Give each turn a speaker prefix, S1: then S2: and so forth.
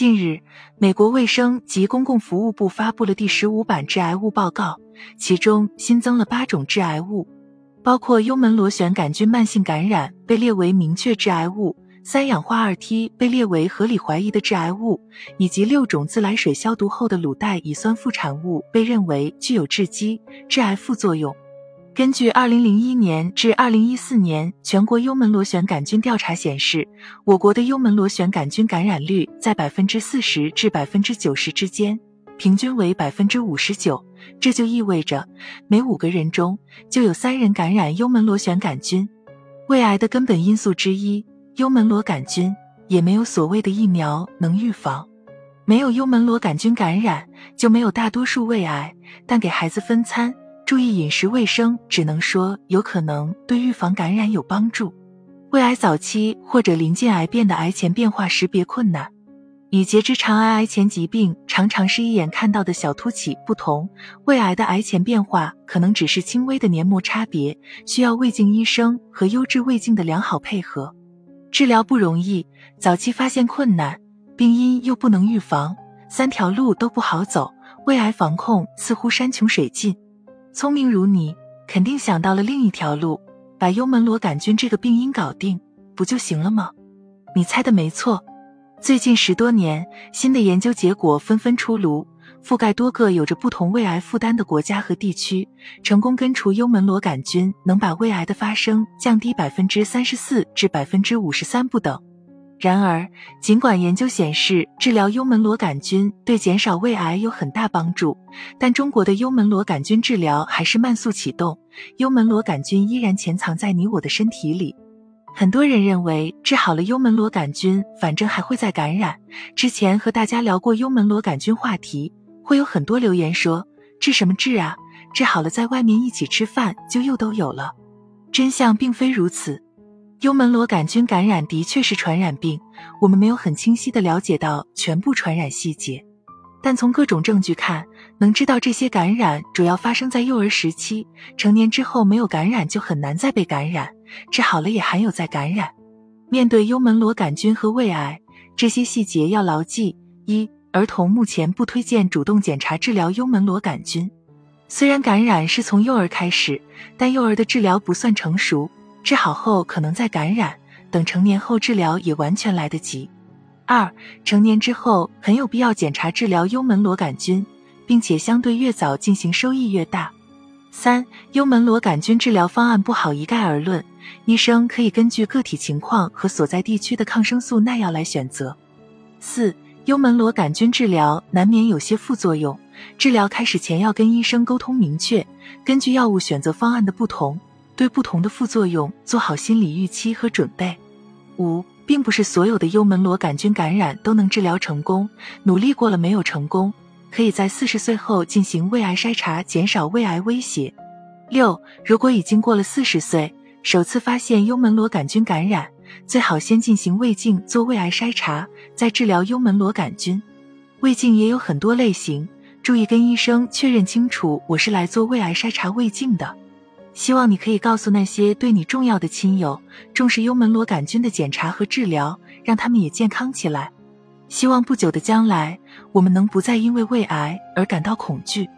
S1: 近日，美国卫生及公共服务部发布了第十五版致癌物报告，其中新增了八种致癌物，包括幽门螺旋杆菌慢性感染被列为明确致癌物，三氧化二 T 被列为合理怀疑的致癌物，以及六种自来水消毒后的卤代乙酸副产物被认为具有致畸、致癌副作用。根据二零零一年至二零一四年全国幽门螺旋杆菌调查显示，我国的幽门螺旋杆菌感染率在百分之四十至百分之九十之间，平均为百分之五十九。这就意味着每五个人中就有三人感染幽门螺旋杆菌。胃癌的根本因素之一，幽门螺杆菌也没有所谓的疫苗能预防。没有幽门螺杆菌感染，就没有大多数胃癌。但给孩子分餐。注意饮食卫生，只能说有可能对预防感染有帮助。胃癌早期或者临近癌变的癌前变化识别困难，与结直肠癌癌前疾病常常是一眼看到的小凸起不同，胃癌的癌前变化可能只是轻微的黏膜差别，需要胃镜医生和优质胃镜的良好配合。治疗不容易，早期发现困难，病因又不能预防，三条路都不好走，胃癌防控似乎山穷水尽。聪明如你，肯定想到了另一条路，把幽门螺杆菌这个病因搞定，不就行了吗？你猜的没错。最近十多年，新的研究结果纷纷出炉，覆盖多个有着不同胃癌负担的国家和地区，成功根除幽门螺杆菌，能把胃癌的发生降低百分之三十四至百分之五十三不等。然而，尽管研究显示治疗幽门螺杆菌对减少胃癌有很大帮助，但中国的幽门螺杆菌治疗还是慢速启动，幽门螺杆菌依然潜藏在你我的身体里。很多人认为治好了幽门螺杆菌，反正还会再感染。之前和大家聊过幽门螺杆菌话题，会有很多留言说治什么治啊？治好了在外面一起吃饭就又都有了。真相并非如此。幽门螺杆菌感染的确是传染病，我们没有很清晰的了解到全部传染细节，但从各种证据看，能知道这些感染主要发生在幼儿时期，成年之后没有感染就很难再被感染，治好了也含有再感染。面对幽门螺杆菌和胃癌，这些细节要牢记：一、儿童目前不推荐主动检查治疗幽门螺杆菌，虽然感染是从幼儿开始，但幼儿的治疗不算成熟。治好后可能再感染，等成年后治疗也完全来得及。二，成年之后很有必要检查治疗幽门螺杆菌，并且相对越早进行收益越大。三，幽门螺杆菌治疗方案不好一概而论，医生可以根据个体情况和所在地区的抗生素耐药来选择。四，幽门螺杆菌治疗难免有些副作用，治疗开始前要跟医生沟通明确，根据药物选择方案的不同。对不同的副作用做好心理预期和准备。五，并不是所有的幽门螺杆菌感染都能治疗成功，努力过了没有成功，可以在四十岁后进行胃癌筛查，减少胃癌威胁。六，如果已经过了四十岁，首次发现幽门螺杆菌感染，最好先进行胃镜做胃癌筛查，再治疗幽门螺杆菌。胃镜也有很多类型，注意跟医生确认清楚，我是来做胃癌筛查胃镜的。希望你可以告诉那些对你重要的亲友，重视幽门螺杆菌的检查和治疗，让他们也健康起来。希望不久的将来，我们能不再因为胃癌而感到恐惧。